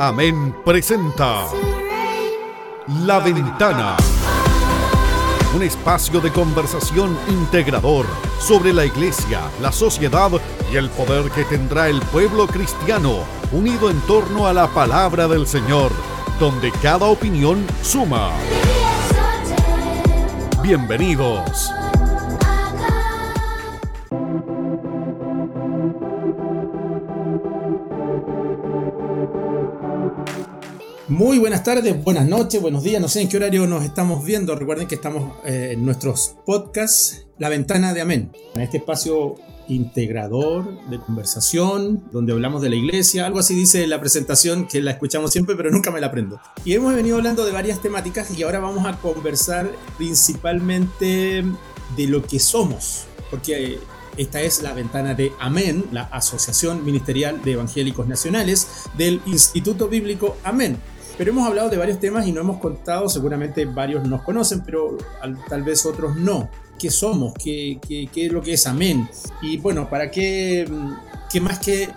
Amén presenta La Ventana. Un espacio de conversación integrador sobre la iglesia, la sociedad y el poder que tendrá el pueblo cristiano unido en torno a la palabra del Señor, donde cada opinión suma. Bienvenidos. Muy buenas tardes, buenas noches, buenos días, no sé en qué horario nos estamos viendo. Recuerden que estamos eh, en nuestros podcasts La Ventana de Amén, este espacio integrador de conversación, donde hablamos de la iglesia, algo así dice la presentación que la escuchamos siempre, pero nunca me la aprendo. Y hemos venido hablando de varias temáticas y ahora vamos a conversar principalmente de lo que somos, porque esta es la ventana de Amén, la Asociación Ministerial de Evangélicos Nacionales del Instituto Bíblico Amén. Pero hemos hablado de varios temas y no hemos contado, seguramente varios nos conocen, pero tal vez otros no. ¿Qué somos? ¿Qué, qué, qué es lo que es Amén? Y bueno, ¿para qué, qué más que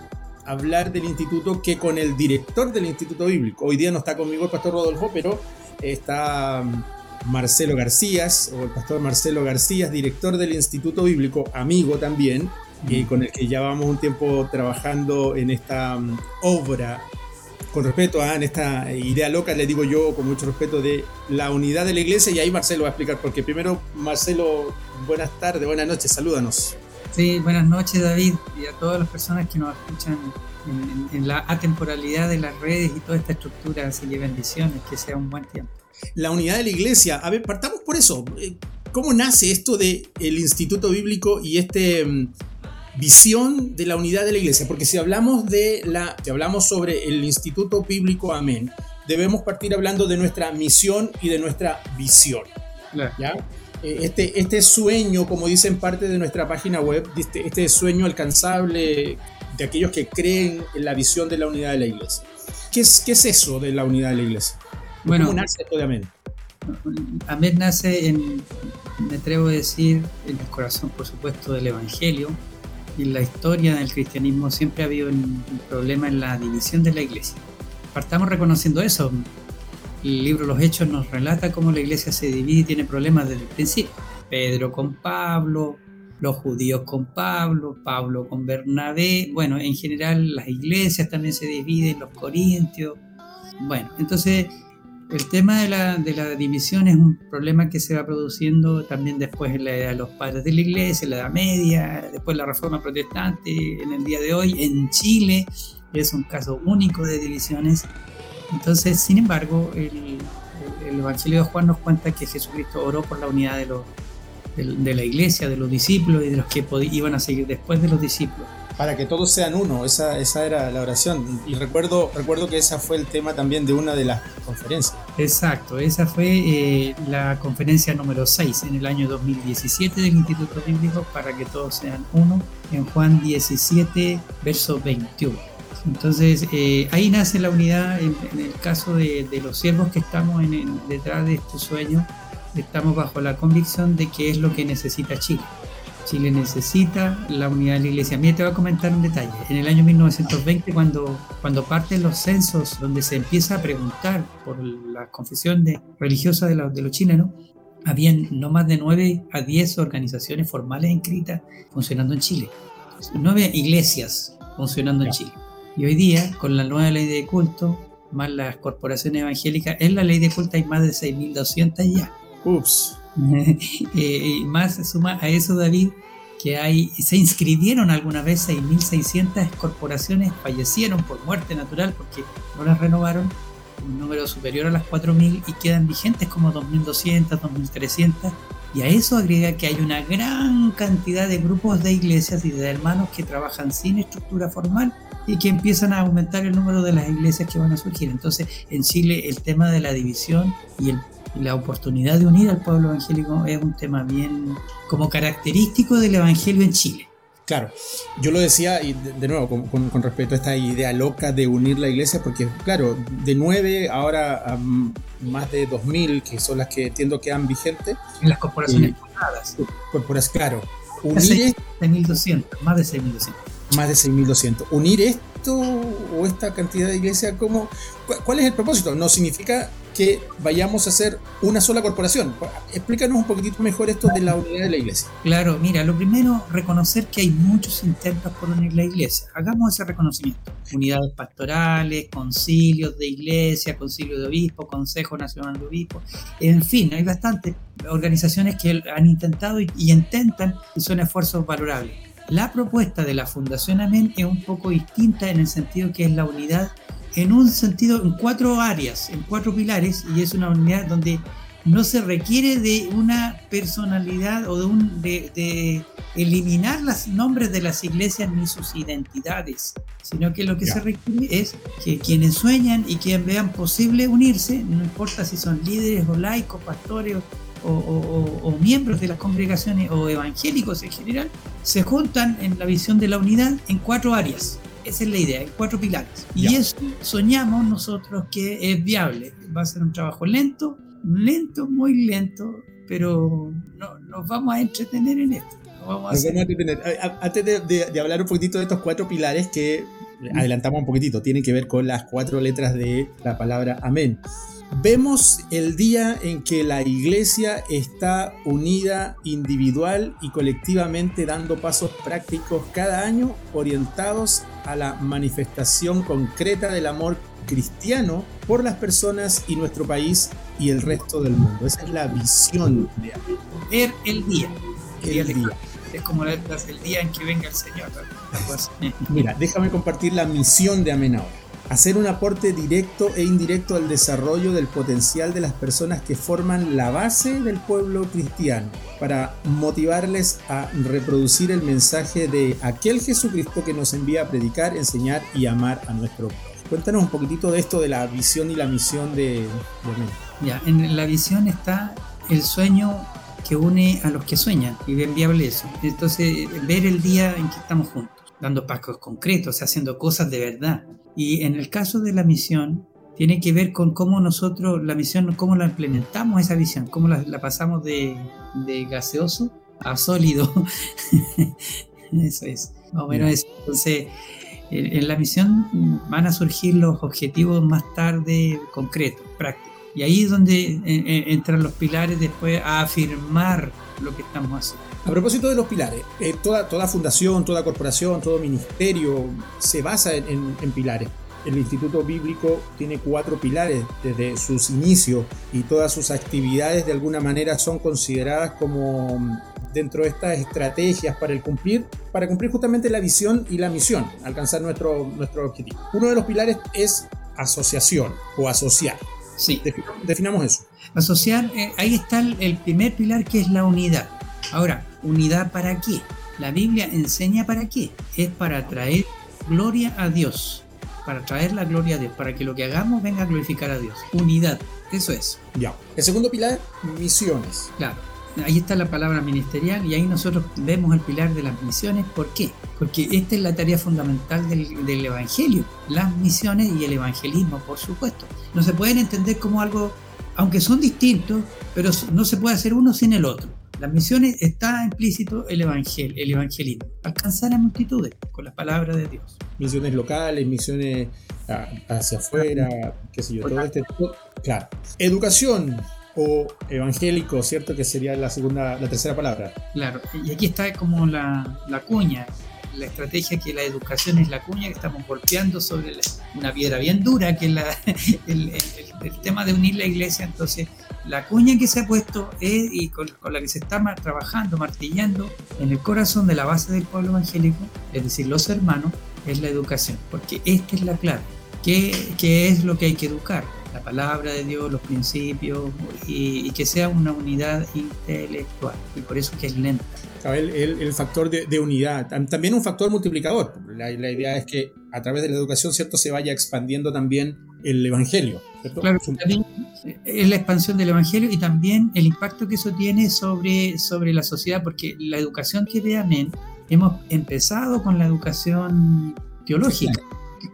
hablar del instituto que con el director del Instituto Bíblico? Hoy día no está conmigo el pastor Rodolfo, pero está Marcelo García, o el pastor Marcelo García, director del Instituto Bíblico, amigo también, y con el que ya vamos un tiempo trabajando en esta um, obra con respeto a esta idea loca, le digo yo con mucho respeto, de la unidad de la iglesia y ahí Marcelo va a explicar, porque primero, Marcelo, buenas tardes, buenas noches, salúdanos. Sí, buenas noches David y a todas las personas que nos escuchan en, la atemporalidad de las redes y toda esta estructura, así que bendiciones, que sea un buen tiempo. La unidad de la iglesia, a ver, partamos por eso. Eh, ¿Cómo nace esto del el Instituto Bíblico y este mm, visión de la unidad de la iglesia, porque si hablamos de la, si hablamos sobre el Instituto Bíblico Amén, debemos partir hablando de nuestra misión y de nuestra visión. ¿ya? Eh, este, este sueño, como dicen parte de nuestra página web, este, este sueño alcanzable de aquellos que creen en la visión de la unidad de la iglesia. ¿Qué es, qué es eso de la unidad de la iglesia? Bueno, ¿Cómo nace esto de Amén? Amén nace en, me atrevo a decir, en el corazón, por supuesto, del Evangelio, en la historia del cristianismo siempre ha habido un, problema en la división de la iglesia. Partamos reconociendo eso. El libro Los Hechos nos relata cómo la iglesia se divide y tiene problemas desde el principio. Pedro con Pablo, los judíos con Pablo, Pablo con Bernabé. Bueno, en general las iglesias también se dividen, los corintios. Bueno, entonces el tema de la, de la, división es un problema que se va produciendo también después en la edad de los padres de la iglesia, en la Edad Media, después la Reforma Protestante, en el día de hoy, en Chile, es un caso único de divisiones. Entonces, sin embargo, el, el Evangelio de Juan nos cuenta que Jesucristo oró por la unidad de, los, de la iglesia, de los discípulos y de los que iban a seguir después de los discípulos para que todos sean uno, esa, esa era la oración. Y recuerdo, recuerdo que ese fue el tema también de una de las conferencias. Exacto, esa fue eh, la conferencia número 6 en el año 2017 del Instituto Bíblico, para que todos sean uno, en Juan 17, verso 21. Entonces eh, ahí nace la unidad en, el caso de, los siervos que estamos detrás de este sueño, estamos bajo la convicción de que es lo que necesita Chile Chile necesita la unidad de la iglesia. Mira, te voy a comentar un detalle. En el año 1920, cuando, cuando parten los censos, donde se empieza a preguntar por la confesión de, religiosa de, de los chilenos, habían no más de 9 a 10 organizaciones formales inscritas funcionando en Chile. Nueve iglesias funcionando en Chile. Y hoy día, con la nueva ley de culto, más las corporaciones evangélicas, en la ley de culto hay más de 6.200 ya. Ups. Eh, y más suma a eso, David, que hay, se inscribieron alguna vez 6.600 corporaciones, fallecieron por muerte natural porque no las renovaron, un número superior a las 4.000 y quedan vigentes como 2.200, 2.300. Y a eso agrega que hay una gran cantidad de grupos de iglesias y de hermanos que trabajan sin estructura formal y que empiezan a aumentar el número de las iglesias que van a surgir. Entonces, en Chile el tema de la división y el la oportunidad de unir al pueblo evangélico es un tema bien como característico del evangelio en Chile. Claro, yo lo decía y de, nuevo con, con, respecto a esta idea loca de unir la iglesia, porque claro, de nueve ahora a más de dos mil, que son las que entiendo que han vigentes. En las corporaciones Corporaciones, claro. Unir 6.200, más de 6.200. Más de 6.200. Unir esto o esta cantidad de iglesias, ¿cómo, ¿cuál es el propósito? No significa que vayamos a ser una sola corporación. Explícanos un poquitito mejor esto de la unidad de la iglesia. Claro, mira, lo primero, reconocer que hay muchos intentos por unir la iglesia. Hagamos ese reconocimiento. Unidades pastorales, concilios de iglesia, concilio de obispos, Consejo Nacional de Obispos, en fin, hay bastantes organizaciones que han intentado y, y intentan y son esfuerzos valorables. La propuesta de la Fundación Amén es un poco distinta en el sentido que es la unidad en un sentido, en cuatro áreas, en cuatro pilares, y es una unidad donde no se requiere de una personalidad o de, un, de, eliminar los nombres de las iglesias ni sus identidades, sino que lo que se requiere es que quienes sueñan y quienes vean posible unirse, no importa si son líderes o laicos, pastores o, o, miembros de las congregaciones o evangélicos en general, se juntan en la visión de la unidad en cuatro áreas. Esa es la idea, hay cuatro pilares. Y eso soñamos nosotros que es viable. Va a ser un trabajo lento, lento, muy lento, pero no, nos vamos a entretener en esto. Vamos a entretener. Antes de, hablar un poquitito de estos cuatro pilares que adelantamos un poquitito, tienen que ver con las cuatro letras de la palabra amén. Vemos el día en que la iglesia está unida individual y colectivamente dando pasos prácticos cada año orientados a la manifestación concreta del amor cristiano por las personas y nuestro país y el resto del mundo. Esa es la visión de Amén. Ver el día. El, día. Es como el día en que venga el Señor. Mira, déjame compartir la misión de Amén ahora hacer un aporte directo e indirecto al desarrollo del potencial de las personas que forman la base del pueblo cristiano, para motivarles a reproducir el mensaje de aquel Jesucristo que nos envía a predicar, enseñar y amar a nuestro pueblo. Cuéntanos un poquitito de esto de la visión y la misión de, de Ya, en la visión está el sueño que une a los que sueñan y es viable eso. Entonces, ver el día en que estamos juntos, dando pasos concretos, haciendo cosas de verdad y en el caso de la misión, tiene que ver con cómo nosotros, la misión, cómo la implementamos esa visión, cómo la, pasamos de, gaseoso a sólido. eso es, más o menos eso. Entonces, en, la misión van a surgir los objetivos más tarde concretos, prácticos. Y ahí es donde entran los pilares después a afirmar lo que estamos haciendo. A propósito de los pilares, eh, toda, toda fundación, toda corporación, todo ministerio se basa en, pilares. El Instituto Bíblico tiene cuatro pilares desde sus inicios y todas sus actividades de alguna manera son consideradas como mm, dentro de estas estrategias para el cumplir, para cumplir justamente la visión y la misión, alcanzar nuestro, nuestro objetivo. Uno de los pilares es asociación o asociar. Sí. definamos eso. Asociar, eh, ahí está el primer pilar que es la unidad. Ahora, ¿unidad para qué? La Biblia enseña para qué. Es para traer gloria a Dios. Para traer la gloria a Dios. Para que lo que hagamos venga a glorificar a Dios. Unidad. Eso es. Ya. El segundo pilar, misiones. Claro. Ahí está la palabra ministerial y ahí nosotros vemos el pilar de las misiones. ¿Por qué? Porque esta es la tarea fundamental del, del Evangelio. Las misiones y el evangelismo, por supuesto. No se pueden entender como algo, aunque son distintos, pero no se puede hacer uno sin el otro. Las misiones está implícito el evangelio, el evangelismo, alcanzar a multitudes con las palabras de Dios. Misiones locales, misiones hacia afuera, qué sé yo, todo este Claro. Educación o evangélico, ¿cierto? Que sería la segunda, la tercera palabra. Claro, y aquí está como la, la cuña, la estrategia que la educación es la cuña que estamos golpeando sobre una piedra bien dura, que es el, tema de unir la iglesia. Entonces, la cuña que se ha puesto es, y con, la que se está trabajando, martillando en el corazón de la base del pueblo evangélico, es decir, los hermanos, es la educación, porque esta es la clave. ¿Qué, qué es lo que hay que educar? La palabra de Dios, los principios, y, y que sea una unidad intelectual, y por eso que es lenta el, factor de, unidad, también un factor multiplicador. La, idea es que a través de la educación, ¿cierto?, se vaya expandiendo también el Evangelio. Claro, es la expansión del Evangelio y también el impacto que eso tiene sobre, sobre la sociedad, porque la educación que ve Amén, hemos empezado con la educación teológica,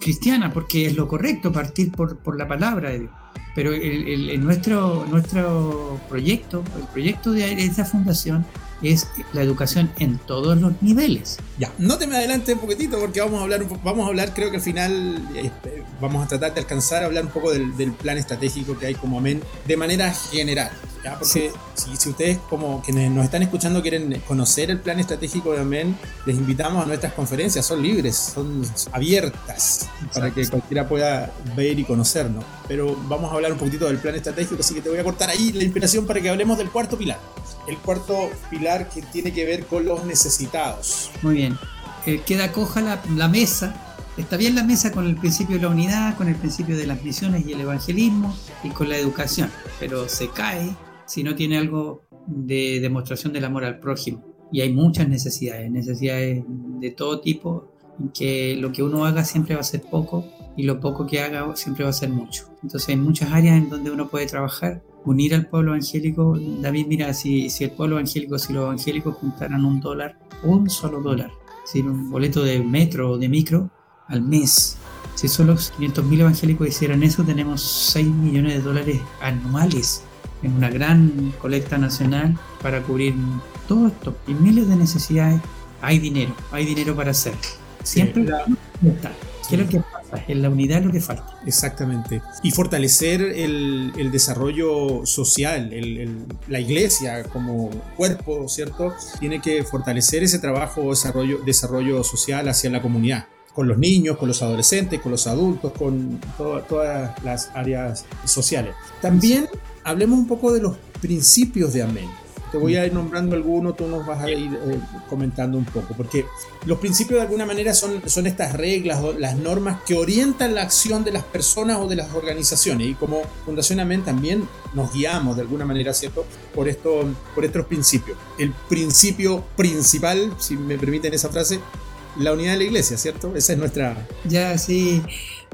cristiana, porque es lo correcto partir por, por la palabra de Dios. Pero el, nuestro, nuestro proyecto, el proyecto de esa fundación, es la educación en todos los niveles. Ya, no te me adelante un poquitito porque vamos a hablar, vamos a hablar creo que al final este, vamos a tratar de alcanzar a hablar un poco del, del plan estratégico que hay como AMEN de manera general. Porque si, ustedes como quienes nos están escuchando quieren conocer el plan estratégico de AMEN, les invitamos a nuestras conferencias, son libres, son abiertas para que cualquiera pueda ver y conocernos. Pero vamos a hablar un poquito del plan estratégico, así que te voy a cortar ahí la inspiración para que hablemos del cuarto pilar. El cuarto pilar que tiene que ver con los necesitados. Muy bien. Eh, queda coja la, la mesa Está bien la mesa con el principio de la unidad, con el principio de las misiones y el evangelismo y con la educación, pero se cae si no tiene algo de demostración del amor al prójimo. Y hay muchas necesidades, necesidades de todo tipo, que lo que uno haga siempre va a ser poco y lo poco que haga siempre va a ser mucho. Entonces hay muchas áreas en donde uno puede trabajar, unir al pueblo evangélico. David, mira, si, si el pueblo evangélico, si los evangélicos juntaran un dólar, un solo dólar, si un boleto de metro o de micro al mes, si solo 500.000 evangélicos hicieran eso, tenemos 6 millones de dólares anuales en una gran colecta nacional para cubrir todo esto y miles de necesidades. Hay dinero, hay dinero para hacer. Siempre está. ¿Qué es lo que pasa? En la unidad lo que falta. Exactamente. Y fortalecer el, el desarrollo social, la iglesia como cuerpo, ¿cierto? Tiene que fortalecer ese trabajo, desarrollo, desarrollo social hacia la comunidad con los niños, con los adolescentes, con los adultos, con todas las áreas sociales. También hablemos un poco de los principios de Amén. Te voy a ir nombrando algunos, tú nos vas a ir eh, comentando un poco, porque los principios de alguna manera son, son estas reglas, las normas que orientan la acción de las personas o de las organizaciones. Y como Fundación Amén también nos guiamos de alguna manera, ¿cierto?, por, esto, por estos principios. El principio principal, si me permiten esa frase, la unidad de la iglesia, ¿cierto? Esa es nuestra... Ya, sí,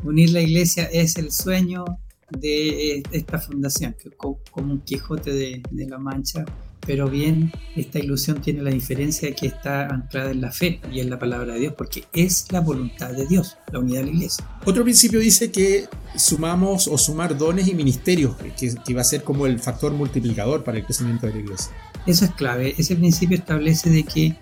unir la iglesia es el sueño de eh, esta fundación, que como un Quijote de, la Mancha, pero bien, esta ilusión tiene la diferencia de que está anclada en la fe y en la palabra de Dios, porque es la voluntad de Dios, la unidad de la iglesia. Otro principio dice que sumamos o sumar dones y ministerios, que, que va a ser como el factor multiplicador para el crecimiento de la iglesia. Eso es clave. Ese principio establece de que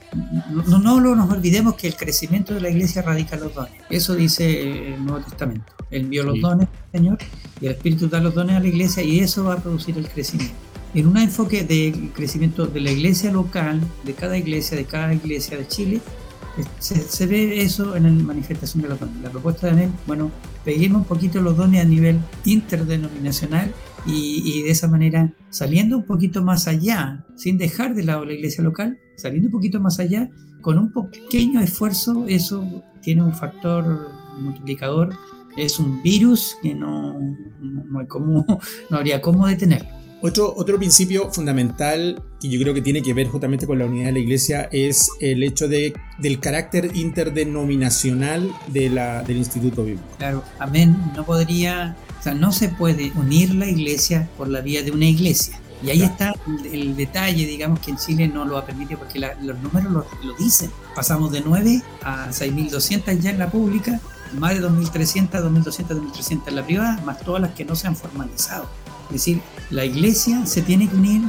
no, no, nos olvidemos que el crecimiento de la iglesia radica en los dones. Eso dice el Nuevo Testamento. Él envió los dones, Señor, y el Espíritu da los dones a la iglesia y eso va a producir el crecimiento. En un enfoque de crecimiento de la iglesia local, de cada iglesia, de cada iglesia de Chile, se, ve eso en la manifestación de los dones. La propuesta de Anel, bueno, pedimos un poquito los dones a nivel interdenominacional y, de esa manera saliendo un poquito más allá, sin dejar de lado la iglesia local, saliendo un poquito más allá, con un pequeño esfuerzo, eso tiene un factor multiplicador, es un virus que no, no, hay cómo, no habría cómo detenerlo. Otro, otro principio fundamental que yo creo que tiene que ver justamente con la unidad de la iglesia es el hecho de, del carácter interdenominacional de la, del Instituto Bíblico. Claro, amén. No podría o sea, no se puede unir la iglesia por la vía de una iglesia. Y ahí está el, detalle, digamos, que en Chile no lo ha permitido porque los números lo, dicen. Pasamos de 9 a 6.200 ya en la pública, más de 2.300, 2.200, 2.300 en la privada, más todas las que no se han formalizado. Es decir, la iglesia se tiene que unir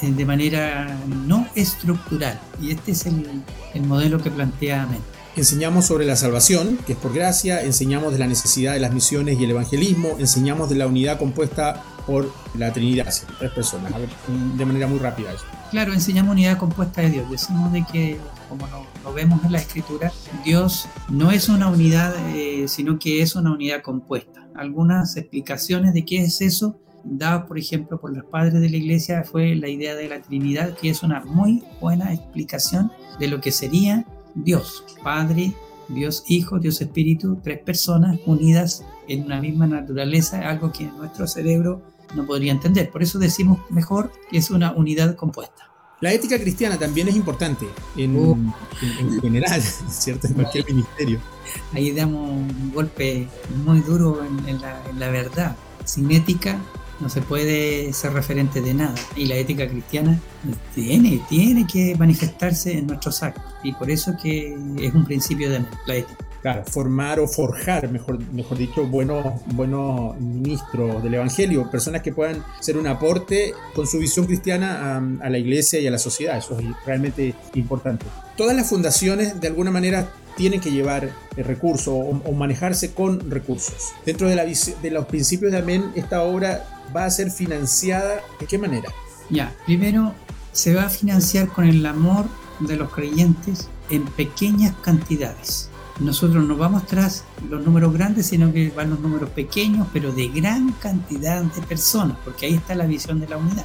eh, de manera no estructural. Y este es el, el modelo que plantea Amén. Enseñamos sobre la salvación, que es por gracia, enseñamos de la necesidad de las misiones y el evangelismo, enseñamos de la unidad compuesta por la Trinidad, tres personas, de manera muy rápida. Claro, enseñamos unidad compuesta de Dios, decimos de que, como lo, vemos en la Escritura, Dios no es una unidad, eh, sino que es una unidad compuesta. Algunas explicaciones de qué es eso dadas, por ejemplo, por los padres de la iglesia, fue la idea de la Trinidad, que es una muy buena explicación de lo que sería Dios, Padre, Dios Hijo, Dios Espíritu, tres personas unidas en una misma naturaleza, algo que nuestro cerebro no podría entender. Por eso decimos mejor que es una unidad compuesta. La ética cristiana también es importante en, uh. general, ¿cierto? En cualquier ministerio. Ahí damos un golpe muy duro en, la, en la verdad. Sin ética no se puede ser referente de nada. Y la ética cristiana tiene, tiene que manifestarse en nuestros actos. Y por eso que es un principio de la ética. Claro, formar o forjar, mejor, mejor dicho, buenos, buenos ministros del Evangelio, personas que puedan ser un aporte con su visión cristiana a, la iglesia y a la sociedad. Eso es realmente importante. Todas las fundaciones, de alguna manera, tienen que llevar recursos o, o, manejarse con recursos. Dentro de, de los principios de Amén, esta obra va a ser financiada de qué manera? Ya, primero se va a financiar con el amor de los creyentes en pequeñas cantidades. Nosotros no vamos tras los números grandes, sino que van los números pequeños, pero de gran cantidad de personas, porque ahí está la visión de la unidad.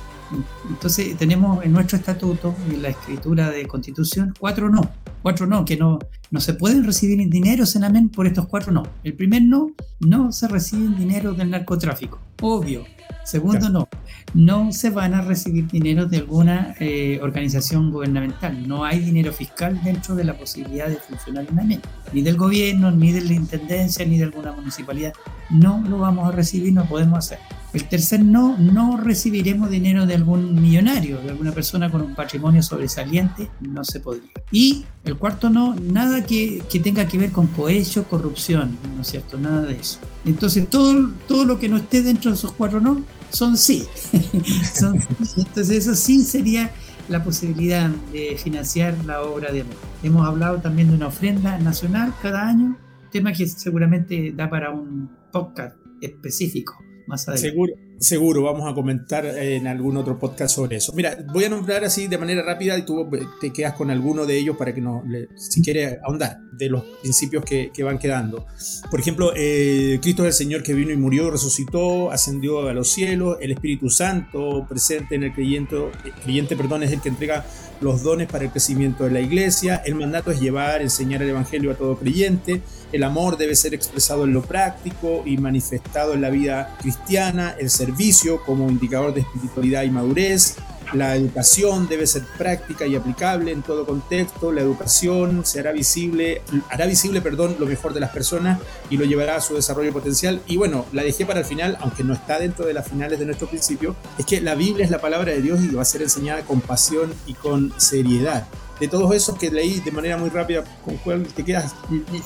Entonces tenemos en nuestro estatuto, en la escritura de constitución, cuatro no. Cuatro no, que no, no se pueden recibir dineros en amén por estos cuatro no. El primer no, no se reciben dinero del narcotráfico. Obvio. Segundo, no. No se van a recibir dinero de alguna eh, organización gubernamental. No hay dinero fiscal dentro de la posibilidad de funcionar en AMEN. Ni del gobierno, ni de la intendencia, ni de alguna municipalidad. No lo vamos a recibir, no podemos hacer. El tercer no, no recibiremos dinero de algún millonario, de alguna persona con un patrimonio sobresaliente, no se podría. Y el cuarto no, nada que, que tenga que ver con cohecho, corrupción, ¿no es cierto? Nada de eso. Entonces todo, todo lo que no esté dentro de esos cuatro no, son sí. Entonces eso sí sería la posibilidad de financiar la obra de amor. Hemos hablado también de una ofrenda nacional cada año, tema que seguramente da para un podcast específico. Seguro, seguro, vamos a comentar en algún otro podcast sobre eso. Mira, voy a nombrar así de manera rápida y tú te quedas con alguno de ellos para que no, si quieres ahondar de los principios que, van quedando. Por ejemplo, eh, Cristo es el Señor que vino y murió, resucitó, ascendió a los cielos, el Espíritu Santo presente en el creyente, creyente perdón, es el que entrega los dones para el crecimiento de la iglesia, el mandato es llevar, enseñar el Evangelio a todo creyente, el amor debe ser expresado en lo práctico y manifestado en la vida cristiana, el servicio como indicador de espiritualidad y madurez, la educación debe ser práctica y aplicable en todo contexto. La educación se hará visible, hará visible, perdón, lo mejor de las personas y lo llevará a su desarrollo potencial. Y bueno, la dejé para el final, aunque no está dentro de las finales de nuestro principio, es que la Biblia es la palabra de Dios y va a ser enseñada con pasión y con seriedad de todos esos que leí de manera muy rápida, ¿con cuál te quedas?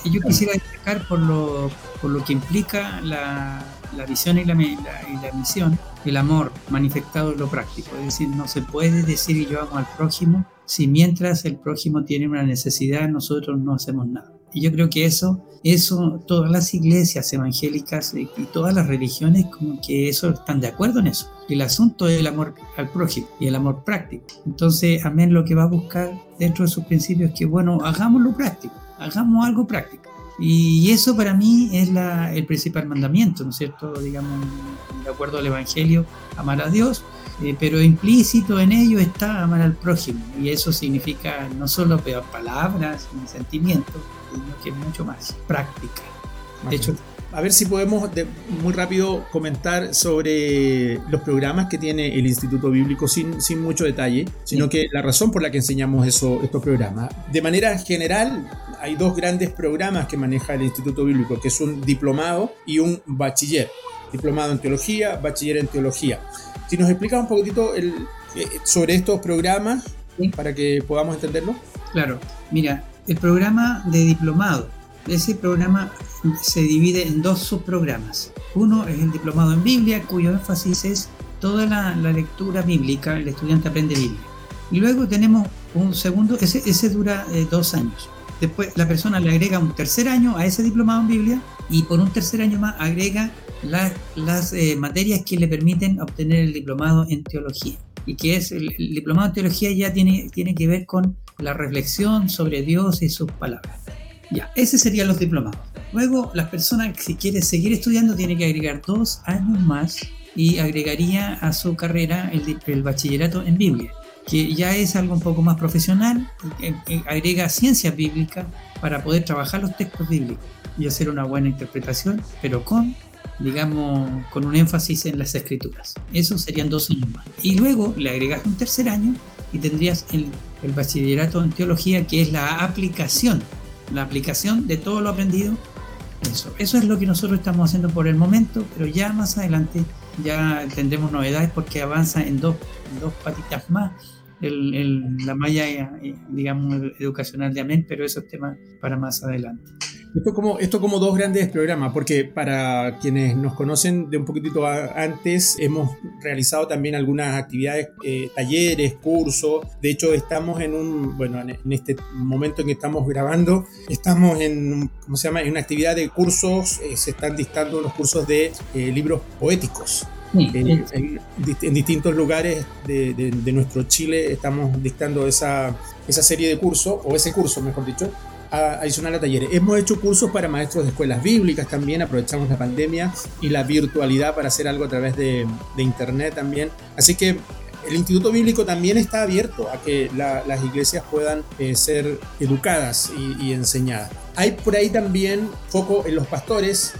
Yo quisiera destacar por lo, por lo que implica la, la visión y la, la, misión, el amor manifestado en lo práctico. Es decir, no se puede decir yo amo al prójimo si mientras el prójimo tiene una necesidad nosotros no hacemos nada. Y yo creo que eso, eso, todas las iglesias evangélicas y todas las religiones como que eso están de acuerdo en eso. El asunto es el amor al prójimo y el amor práctico. Entonces, amén lo que va a buscar dentro de sus principios es que, bueno, hagámoslo práctico, hagamos algo práctico. Y eso para mí es la, el principal mandamiento, ¿no es cierto? Digamos, de acuerdo al Evangelio, amar a Dios, eh, pero implícito en ello está amar al prójimo. Y eso significa no solo palabras ni sentimientos, sino que mucho más práctica. De hecho, a ver si podemos muy rápido comentar sobre los programas que tiene el Instituto Bíblico sin, sin mucho detalle, sino que la razón por la que enseñamos eso, estos programas. De manera general, hay dos grandes programas que maneja el Instituto Bíblico, que es un diplomado y un bachiller. Diplomado en teología, bachiller en teología. Si nos explicas un poquitito el, eh, sobre estos programas para que podamos entenderlo. Claro, mira, el programa de diplomado, ese programa se divide en dos subprogramas. Uno es el diplomado en Biblia, cuyo énfasis es toda la, lectura bíblica, el estudiante aprende Biblia. Y luego tenemos un segundo, ese, ese dura eh, dos años. Después la persona le agrega un tercer año a ese diplomado en Biblia y por un tercer año más agrega las eh, materias que le permiten obtener el diplomado en teología. Y que es el, diplomado en teología ya tiene, tiene que ver con la reflexión sobre Dios y sus palabras. Ya, ese serían los diplomados. Luego, las personas que si quiere seguir estudiando tiene que agregar dos años más y agregaría a su carrera el bachillerato en Biblia que ya es algo un poco más profesional, agrega ciencia bíblica para poder trabajar los textos bíblicos y hacer una buena interpretación, pero con, digamos, con un énfasis en las escrituras. Eso serían dos años más. Y luego le agregas un tercer año y tendrías el, el bachillerato en teología, que es la aplicación, la aplicación de todo lo aprendido. Eso, eso es lo que nosotros estamos haciendo por el momento, pero ya más adelante ya tendremos novedades porque avanza en dos, en dos patitas más el, la malla, eh, digamos, educacional de Amén, pero eso es tema para más adelante. Esto como, esto como dos grandes programas, porque para quienes nos conocen de un poquitito antes, hemos realizado también algunas actividades, eh, talleres, cursos. De hecho, estamos en un, bueno, en este momento en que estamos grabando, estamos en, ¿cómo se llama? En una actividad de cursos, eh, se están dictando unos cursos de eh, libros poéticos. en, en, distintos lugares de, de, nuestro Chile estamos dictando esa, esa serie de cursos, o ese curso, mejor dicho, adicional a talleres. Hemos hecho cursos para maestros de escuelas bíblicas también, aprovechamos la pandemia y la virtualidad para hacer algo a través de, de internet también. Así que el Instituto Bíblico también está abierto a que las iglesias puedan eh, ser educadas y, enseñadas. Hay por ahí también foco en los pastores,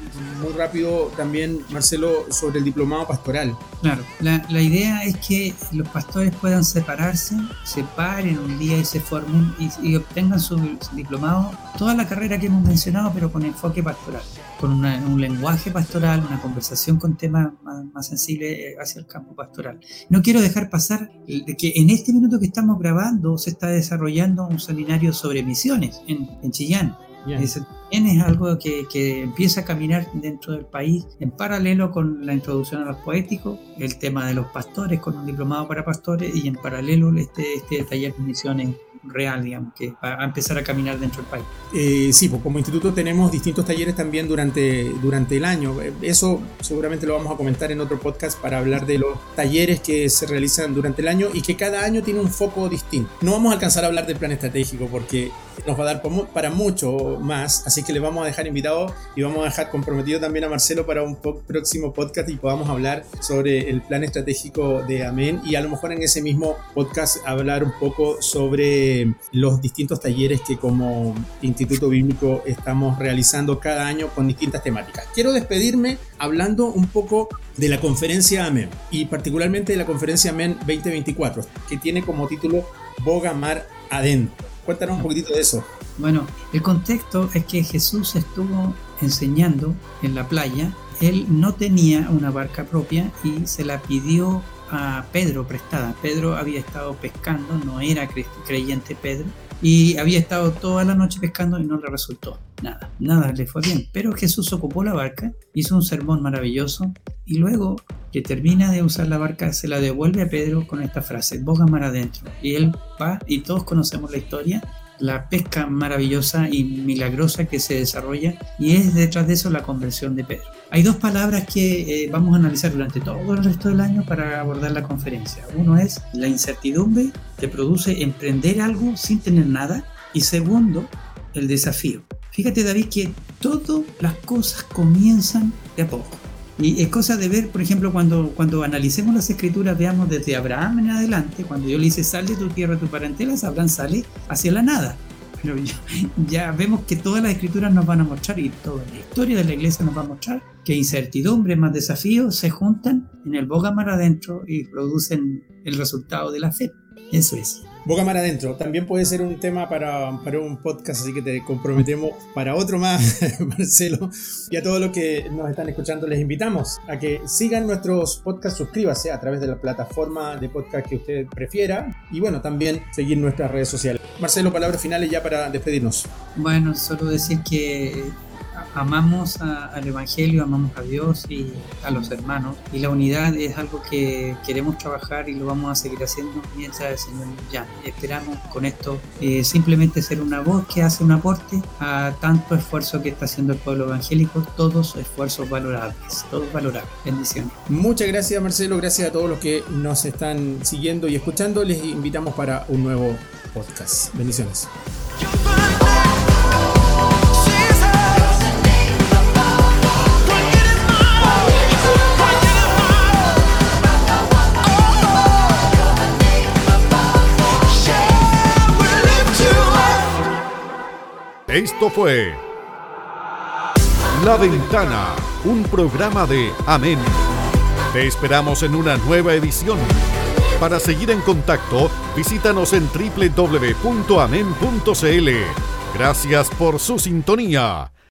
muy rápido también, Marcelo, sobre el diplomado pastoral. Claro, la, idea es que los pastores puedan separarse, se paren un día y se formen y, obtengan su, diplomado, toda la carrera que hemos mencionado, pero con enfoque pastoral, con un lenguaje pastoral, una conversación con temas más, sensibles eh, hacia el campo pastoral. No quiero dejar pasar que en este minuto que estamos grabando se está desarrollando un seminario sobre misiones en, en Chillán también es algo que, que, empieza a caminar dentro del país en paralelo con la introducción a los poéticos, el tema de los pastores con un diplomado para pastores y en paralelo este, este taller de misiones real, digamos, que va a empezar a caminar dentro del país. Eh, sí, pues como instituto tenemos distintos talleres también durante, durante el año. Eso seguramente lo vamos a comentar en otro podcast para hablar de los talleres que se realizan durante el año y que cada año tiene un foco distinto. No vamos a alcanzar a hablar del plan estratégico porque nos va a dar para mucho más, así que le vamos a dejar invitado y vamos a dejar comprometido también a Marcelo para un próximo podcast y podamos hablar sobre el plan estratégico de Amén y a lo mejor en ese mismo podcast hablar un poco sobre los distintos talleres que como Instituto Bíblico estamos realizando cada año con distintas temáticas. Quiero despedirme hablando un poco de la conferencia Amén y particularmente de la conferencia Amén 2024, que tiene como título Boga Mar Adentro. Cuéntanos un poquitito de eso. Bueno, el contexto es que Jesús estuvo enseñando en la playa. Él no tenía una barca propia y se la pidió a Pedro prestada. Pedro había estado pescando, no era creyente Pedro, y había estado toda la noche pescando y no le resultó nada, nada le fue bien. Pero Jesús ocupó la barca, hizo un sermón maravilloso y luego que termina de usar la barca se la devuelve a Pedro con esta frase, boga mar adentro. Y él va, y todos conocemos la historia, la pesca maravillosa y milagrosa que se desarrolla y es detrás de eso la conversión de Pedro. Hay dos palabras que eh, vamos a analizar durante todo el resto del año para abordar la conferencia. Uno es la incertidumbre que produce emprender algo sin tener nada y segundo, el desafío. Fíjate David que todas las cosas comienzan de a poco. Y es cosa de ver, por ejemplo, cuando, cuando analicemos las escrituras, veamos desde Abraham en adelante, cuando yo le hice sal de tu tierra, tu parentela, Abraham sale hacia la nada. Pero ya, vemos que todas las escrituras nos van a mostrar y toda la historia de la iglesia nos va a mostrar que incertidumbre más desafíos se juntan en el boga mar adentro y producen el resultado de la fe. Eso es. Boca Mar Adentro, también puede ser un tema para, para, un podcast, así que te comprometemos para otro más, Marcelo. Y a todos los que nos están escuchando, les invitamos a que sigan nuestros podcasts, suscríbase a través de la plataforma de podcast que usted prefiera y bueno, también seguir nuestras redes sociales. Marcelo, palabras finales ya para despedirnos. Bueno, solo decir que amamos al Evangelio, amamos a Dios y a los hermanos. Y la unidad es algo que queremos trabajar y lo vamos a seguir haciendo mientras el Señor ya Esperamos con esto eh, simplemente ser una voz que hace un aporte a tanto esfuerzo que está haciendo el pueblo evangélico, todos esfuerzos valorables, todos valorables. Bendiciones. Muchas gracias Marcelo, gracias a todos los que nos están siguiendo y escuchando. Les invitamos para un nuevo podcast. Bendiciones. Esto fue La Ventana, un programa de Amén. Te esperamos en una nueva edición. Para seguir en contacto, visítanos en www.amen.cl. Gracias por su sintonía